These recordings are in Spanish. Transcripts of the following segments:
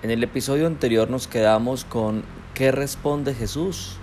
En el episodio anterior nos quedamos con ¿qué responde Jesús?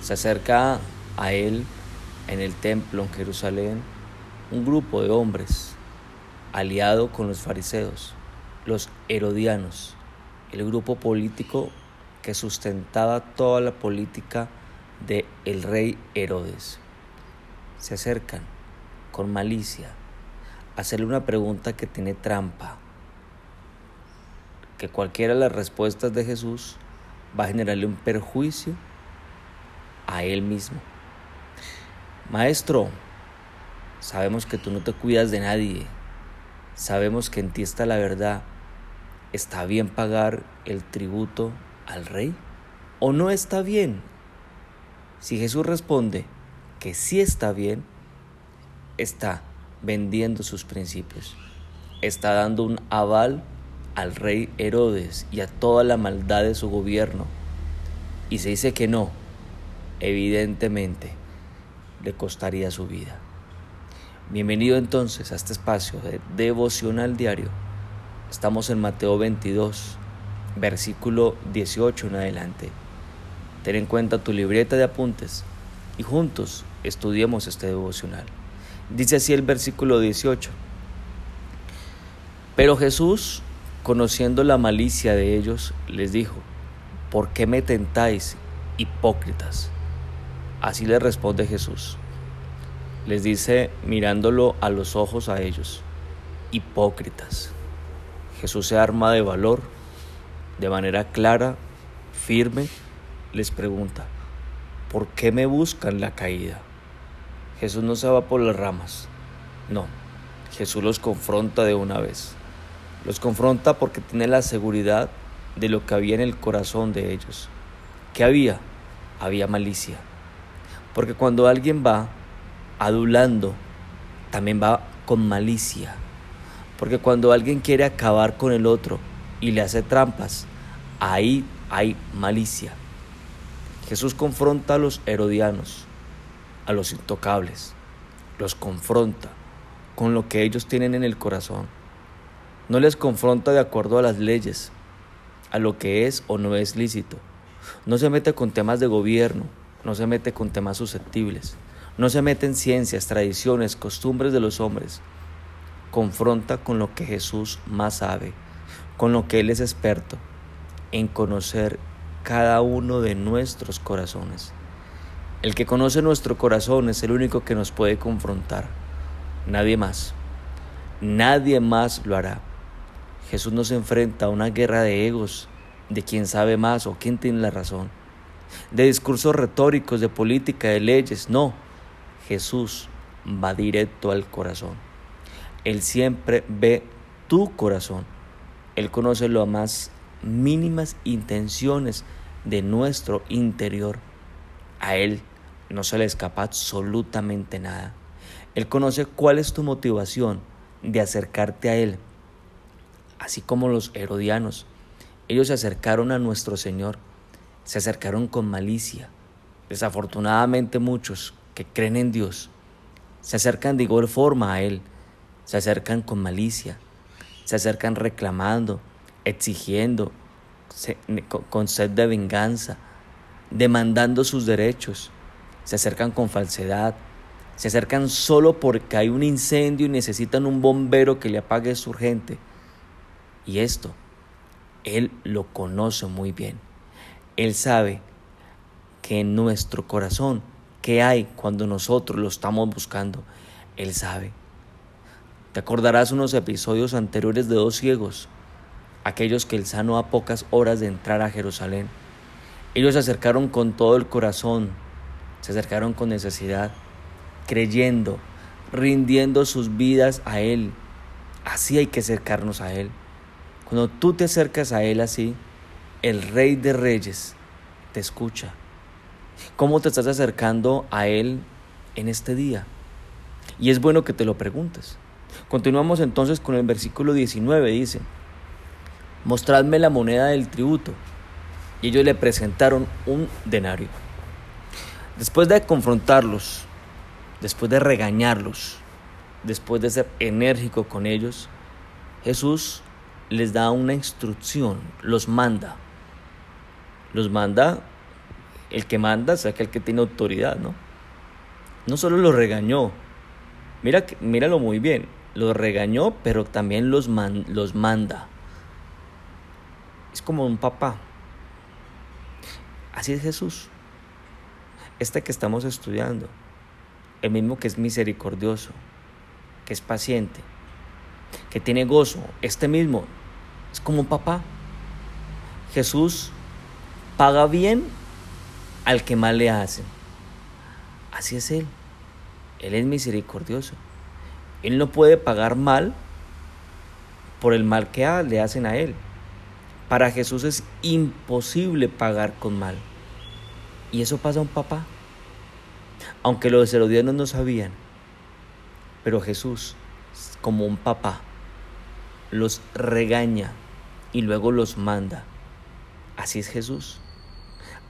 Se acerca a él en el templo en Jerusalén un grupo de hombres aliado con los fariseos, los herodianos, el grupo político que sustentaba toda la política de el rey Herodes. Se acercan con malicia a hacerle una pregunta que tiene trampa, que cualquiera de las respuestas de Jesús va a generarle un perjuicio a él mismo. Maestro, sabemos que tú no te cuidas de nadie, sabemos que en ti está la verdad. ¿Está bien pagar el tributo al rey? ¿O no está bien? Si Jesús responde que sí está bien, está vendiendo sus principios, está dando un aval al rey Herodes y a toda la maldad de su gobierno. Y se dice que no, evidentemente le costaría su vida. Bienvenido entonces a este espacio de devocional diario. Estamos en Mateo 22, versículo 18 en adelante. Ten en cuenta tu libreta de apuntes y juntos estudiemos este devocional. Dice así el versículo 18. Pero Jesús, conociendo la malicia de ellos, les dijo, ¿por qué me tentáis, hipócritas? Así le responde Jesús. Les dice mirándolo a los ojos a ellos, hipócritas. Jesús se arma de valor, de manera clara, firme, les pregunta, ¿por qué me buscan la caída? Jesús no se va por las ramas, no, Jesús los confronta de una vez. Los confronta porque tiene la seguridad de lo que había en el corazón de ellos. ¿Qué había? Había malicia. Porque cuando alguien va adulando, también va con malicia. Porque cuando alguien quiere acabar con el otro y le hace trampas, ahí hay malicia. Jesús confronta a los herodianos, a los intocables, los confronta con lo que ellos tienen en el corazón. No les confronta de acuerdo a las leyes, a lo que es o no es lícito. No se mete con temas de gobierno, no se mete con temas susceptibles, no se mete en ciencias, tradiciones, costumbres de los hombres. Confronta con lo que Jesús más sabe, con lo que Él es experto, en conocer cada uno de nuestros corazones. El que conoce nuestro corazón es el único que nos puede confrontar. Nadie más. Nadie más lo hará. Jesús nos enfrenta a una guerra de egos, de quién sabe más o quién tiene la razón de discursos retóricos, de política, de leyes. No, Jesús va directo al corazón. Él siempre ve tu corazón. Él conoce las más mínimas intenciones de nuestro interior. A Él no se le escapa absolutamente nada. Él conoce cuál es tu motivación de acercarte a Él. Así como los herodianos, ellos se acercaron a nuestro Señor se acercaron con malicia. Desafortunadamente muchos que creen en Dios se acercan de igual forma a Él, se acercan con malicia, se acercan reclamando, exigiendo, con sed de venganza, demandando sus derechos, se acercan con falsedad, se acercan solo porque hay un incendio y necesitan un bombero que le apague su urgente. Y esto, Él lo conoce muy bien. Él sabe que en nuestro corazón, ¿qué hay cuando nosotros lo estamos buscando? Él sabe. Te acordarás unos episodios anteriores de dos ciegos, aquellos que el sano a pocas horas de entrar a Jerusalén. Ellos se acercaron con todo el corazón, se acercaron con necesidad, creyendo, rindiendo sus vidas a Él. Así hay que acercarnos a Él. Cuando tú te acercas a Él así, el Rey de Reyes te escucha. ¿Cómo te estás acercando a Él en este día? Y es bueno que te lo preguntes. Continuamos entonces con el versículo 19, dice, mostradme la moneda del tributo. Y ellos le presentaron un denario. Después de confrontarlos, después de regañarlos, después de ser enérgico con ellos, Jesús les da una instrucción, los manda. Los manda, el que manda, o sea, que tiene autoridad, ¿no? No solo los regañó, mira, míralo muy bien, los regañó, pero también los, los manda. Es como un papá. Así es Jesús. Este que estamos estudiando, el mismo que es misericordioso, que es paciente, que tiene gozo, este mismo es como un papá. Jesús paga bien al que mal le hacen. Así es Él. Él es misericordioso. Él no puede pagar mal por el mal que le hacen a Él. Para Jesús es imposible pagar con mal. Y eso pasa a un papá. Aunque los herodianos no sabían. Pero Jesús, como un papá, los regaña y luego los manda. Así es Jesús.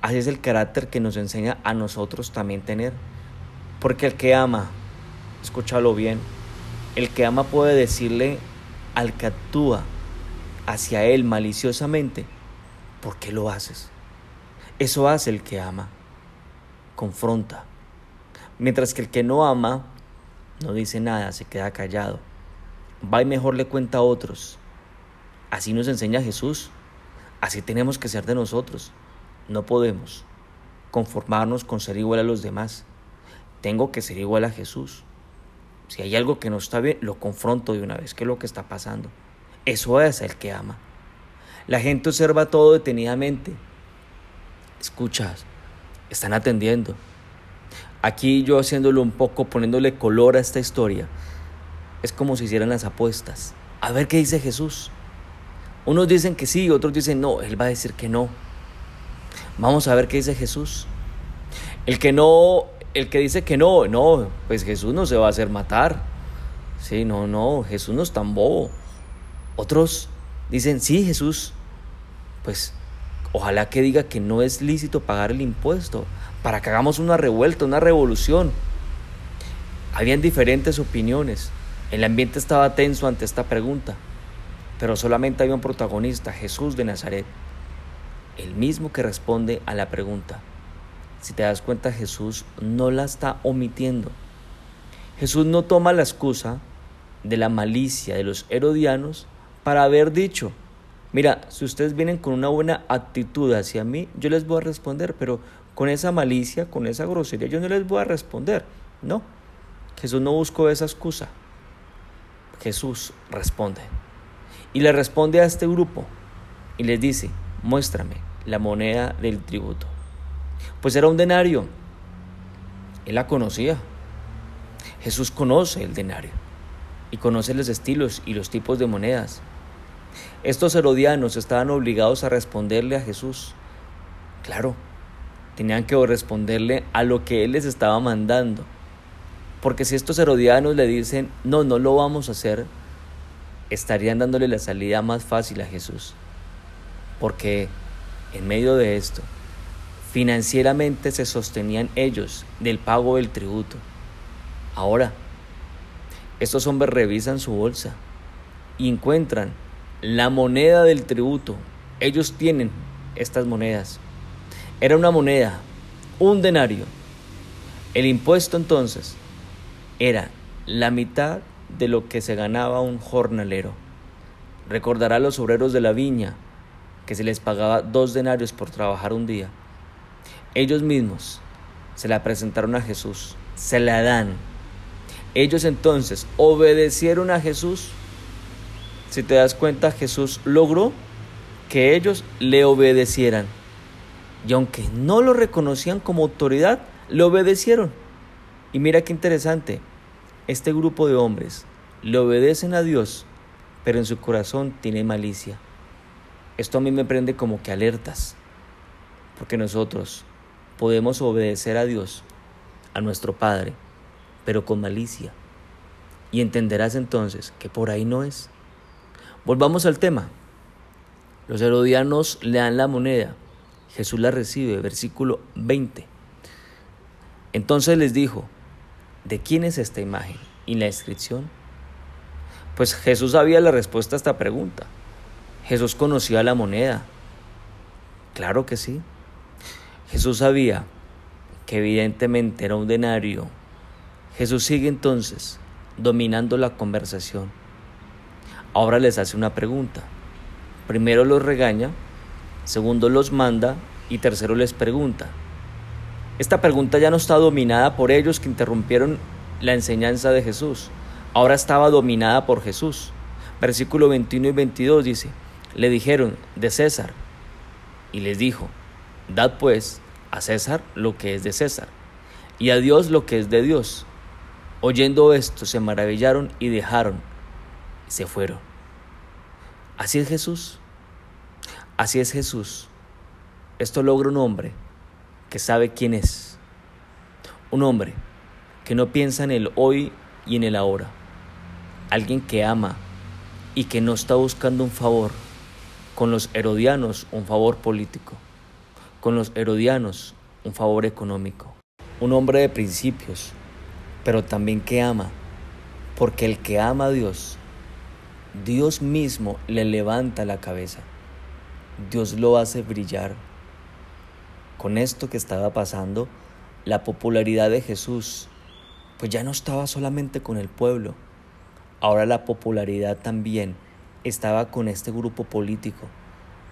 Así es el carácter que nos enseña a nosotros también tener. Porque el que ama, escúchalo bien, el que ama puede decirle al que actúa hacia él maliciosamente, ¿por qué lo haces? Eso hace el que ama, confronta. Mientras que el que no ama no dice nada, se queda callado. Va y mejor le cuenta a otros. Así nos enseña Jesús. Así tenemos que ser de nosotros. No podemos conformarnos con ser igual a los demás. Tengo que ser igual a Jesús. Si hay algo que no está bien, lo confronto de una vez. ¿Qué es lo que está pasando? Eso es el que ama. La gente observa todo detenidamente. Escuchas, están atendiendo. Aquí yo haciéndolo un poco, poniéndole color a esta historia, es como si hicieran las apuestas. A ver qué dice Jesús. Unos dicen que sí, otros dicen no, Él va a decir que no. Vamos a ver qué dice Jesús. El que no, el que dice que no, no, pues Jesús no se va a hacer matar. Sí, no, no, Jesús no es tan bobo. Otros dicen, sí, Jesús, pues ojalá que diga que no es lícito pagar el impuesto para que hagamos una revuelta, una revolución. Habían diferentes opiniones. El ambiente estaba tenso ante esta pregunta, pero solamente había un protagonista, Jesús de Nazaret, el mismo que responde a la pregunta. Si te das cuenta, Jesús no la está omitiendo. Jesús no toma la excusa de la malicia de los herodianos para haber dicho, mira, si ustedes vienen con una buena actitud hacia mí, yo les voy a responder, pero con esa malicia, con esa grosería, yo no les voy a responder. No, Jesús no buscó esa excusa. Jesús responde. Y le responde a este grupo y les dice, muéstrame la moneda del tributo. Pues era un denario. Él la conocía. Jesús conoce el denario y conoce los estilos y los tipos de monedas. Estos herodianos estaban obligados a responderle a Jesús. Claro, tenían que responderle a lo que él les estaba mandando. Porque si estos herodianos le dicen, no, no lo vamos a hacer, estarían dándole la salida más fácil a Jesús. Porque en medio de esto, financieramente se sostenían ellos del pago del tributo. Ahora, estos hombres revisan su bolsa y encuentran la moneda del tributo. Ellos tienen estas monedas. Era una moneda, un denario. El impuesto entonces era la mitad de lo que se ganaba un jornalero. Recordará a los obreros de la viña que se les pagaba dos denarios por trabajar un día. Ellos mismos se la presentaron a Jesús, se la dan. Ellos entonces obedecieron a Jesús. Si te das cuenta, Jesús logró que ellos le obedecieran y aunque no lo reconocían como autoridad, le obedecieron. Y mira qué interesante, este grupo de hombres le obedecen a Dios, pero en su corazón tiene malicia. Esto a mí me prende como que alertas, porque nosotros podemos obedecer a Dios, a nuestro Padre, pero con malicia. Y entenderás entonces que por ahí no es. Volvamos al tema. Los herodianos le dan la moneda Jesús la recibe, versículo 20. Entonces les dijo, ¿de quién es esta imagen y la inscripción? Pues Jesús sabía la respuesta a esta pregunta. Jesús conocía la moneda. Claro que sí. Jesús sabía que evidentemente era un denario. Jesús sigue entonces dominando la conversación. Ahora les hace una pregunta. Primero los regaña, segundo los manda y tercero les pregunta. Esta pregunta ya no está dominada por ellos que interrumpieron la enseñanza de Jesús. Ahora estaba dominada por Jesús. Versículo 21 y 22 dice, le dijeron, de César. Y les dijo, dad pues a César lo que es de César, y a Dios lo que es de Dios. Oyendo esto, se maravillaron y dejaron, y se fueron. Así es Jesús. Así es Jesús. Esto logra un hombre que sabe quién es. Un hombre que no piensa en el hoy y en el ahora. Alguien que ama y que no está buscando un favor. Con los herodianos un favor político con los herodianos un favor económico. Un hombre de principios, pero también que ama, porque el que ama a Dios, Dios mismo le levanta la cabeza, Dios lo hace brillar. Con esto que estaba pasando, la popularidad de Jesús, pues ya no estaba solamente con el pueblo, ahora la popularidad también estaba con este grupo político.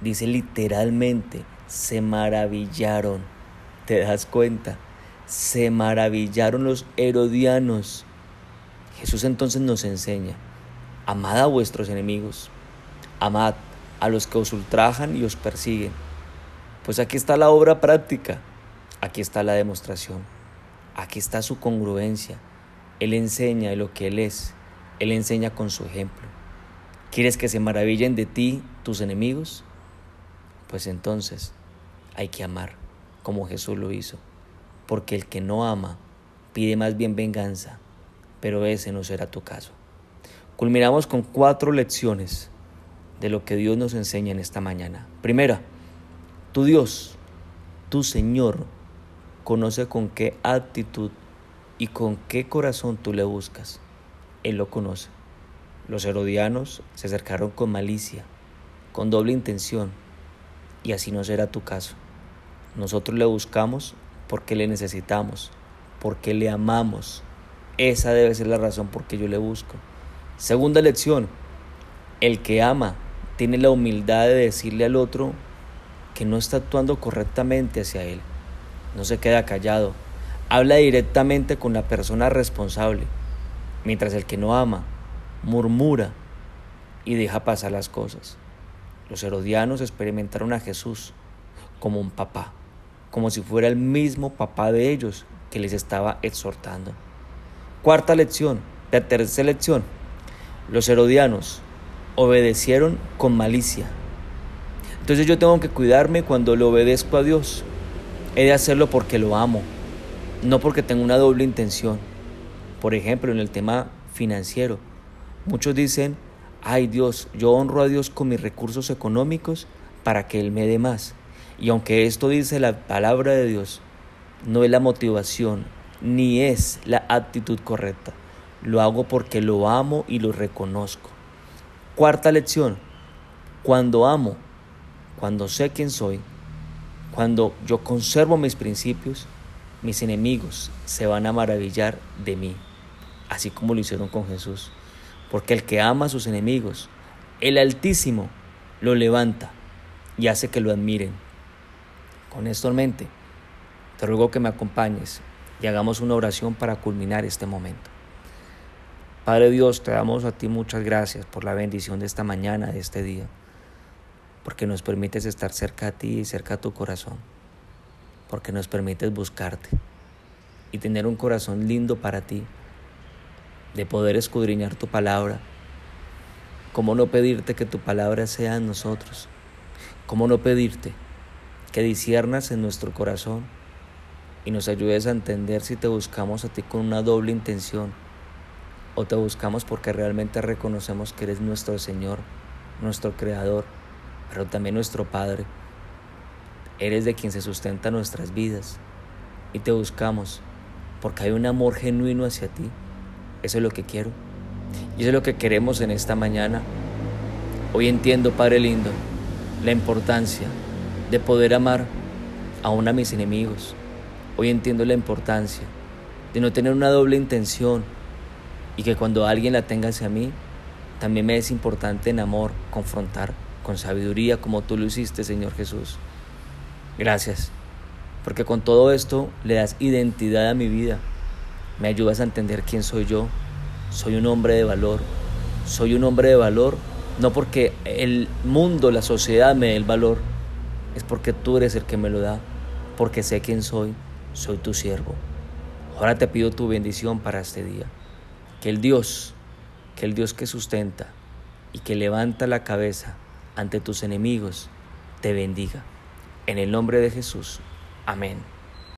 Dice literalmente, se maravillaron. ¿Te das cuenta? Se maravillaron los herodianos. Jesús entonces nos enseña, amad a vuestros enemigos, amad a los que os ultrajan y os persiguen. Pues aquí está la obra práctica, aquí está la demostración, aquí está su congruencia. Él enseña lo que Él es, Él enseña con su ejemplo. ¿Quieres que se maravillen de ti tus enemigos? Pues entonces hay que amar como Jesús lo hizo, porque el que no ama pide más bien venganza, pero ese no será tu caso. Culminamos con cuatro lecciones de lo que Dios nos enseña en esta mañana. Primera, tu Dios, tu Señor, conoce con qué actitud y con qué corazón tú le buscas. Él lo conoce. Los herodianos se acercaron con malicia, con doble intención, y así no será tu caso. Nosotros le buscamos porque le necesitamos, porque le amamos. Esa debe ser la razón por que yo le busco. Segunda lección, el que ama tiene la humildad de decirle al otro que no está actuando correctamente hacia él. No se queda callado. Habla directamente con la persona responsable, mientras el que no ama murmura y deja pasar las cosas. Los herodianos experimentaron a Jesús como un papá, como si fuera el mismo papá de ellos que les estaba exhortando. Cuarta lección, la tercera lección, los herodianos obedecieron con malicia. Entonces yo tengo que cuidarme cuando le obedezco a Dios. He de hacerlo porque lo amo, no porque tengo una doble intención. Por ejemplo, en el tema financiero, muchos dicen, ay Dios, yo honro a Dios con mis recursos económicos para que Él me dé más. Y aunque esto dice la palabra de Dios, no es la motivación ni es la actitud correcta. Lo hago porque lo amo y lo reconozco. Cuarta lección, cuando amo, cuando sé quién soy, cuando yo conservo mis principios, mis enemigos se van a maravillar de mí, así como lo hicieron con Jesús porque el que ama a sus enemigos, el Altísimo, lo levanta y hace que lo admiren. Con esto en mente, te ruego que me acompañes y hagamos una oración para culminar este momento. Padre Dios, te damos a ti muchas gracias por la bendición de esta mañana, de este día, porque nos permites estar cerca a ti y cerca a tu corazón, porque nos permites buscarte y tener un corazón lindo para ti de poder escudriñar tu palabra. ¿Cómo no pedirte que tu palabra sea en nosotros? ¿Cómo no pedirte que disiernas en nuestro corazón y nos ayudes a entender si te buscamos a ti con una doble intención o te buscamos porque realmente reconocemos que eres nuestro Señor, nuestro Creador, pero también nuestro Padre? Eres de quien se sustenta nuestras vidas y te buscamos porque hay un amor genuino hacia ti eso es lo que quiero. Y eso es lo que queremos en esta mañana. Hoy entiendo, Padre lindo, la importancia de poder amar aún a mis enemigos. Hoy entiendo la importancia de no tener una doble intención y que cuando alguien la tenga hacia mí, también me es importante en amor confrontar con sabiduría como tú lo hiciste, Señor Jesús. Gracias, porque con todo esto le das identidad a mi vida. Me ayudas a entender quién soy yo. Soy un hombre de valor. Soy un hombre de valor no porque el mundo, la sociedad me dé el valor, es porque tú eres el que me lo da, porque sé quién soy, soy tu siervo. Ahora te pido tu bendición para este día. Que el Dios, que el Dios que sustenta y que levanta la cabeza ante tus enemigos, te bendiga. En el nombre de Jesús. Amén.